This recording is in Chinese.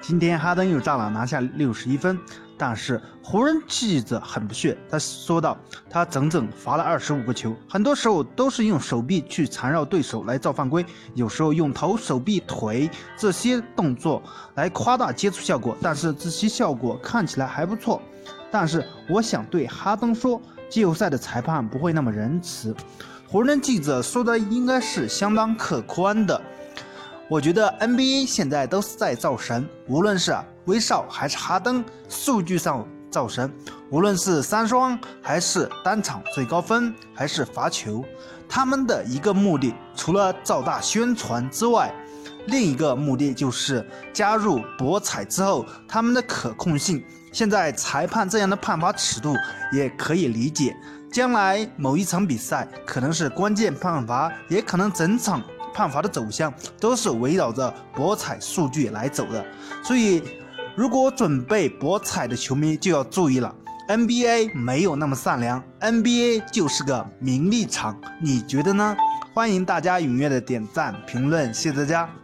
今天哈登又炸了，拿下六十一分。但是湖人记者很不屑，他说道：“他整整罚了二十五个球，很多时候都是用手臂去缠绕对手来造犯规，有时候用头、手臂、腿这些动作来夸大接触效果，但是这些效果看起来还不错。但是我想对哈登说，季后赛的裁判不会那么仁慈。”湖人记者说的应该是相当客观的。我觉得 NBA 现在都是在造神，无论是威少还是哈登，数据上造神；无论是三双还是单场最高分，还是罚球，他们的一个目的，除了造大宣传之外，另一个目的就是加入博彩之后，他们的可控性。现在裁判这样的判罚尺度也可以理解，将来某一场比赛可能是关键判罚，也可能整场。判罚的走向都是围绕着博彩数据来走的，所以如果准备博彩的球迷就要注意了，NBA 没有那么善良，NBA 就是个名利场，你觉得呢？欢迎大家踊跃的点赞评论，谢谢大家。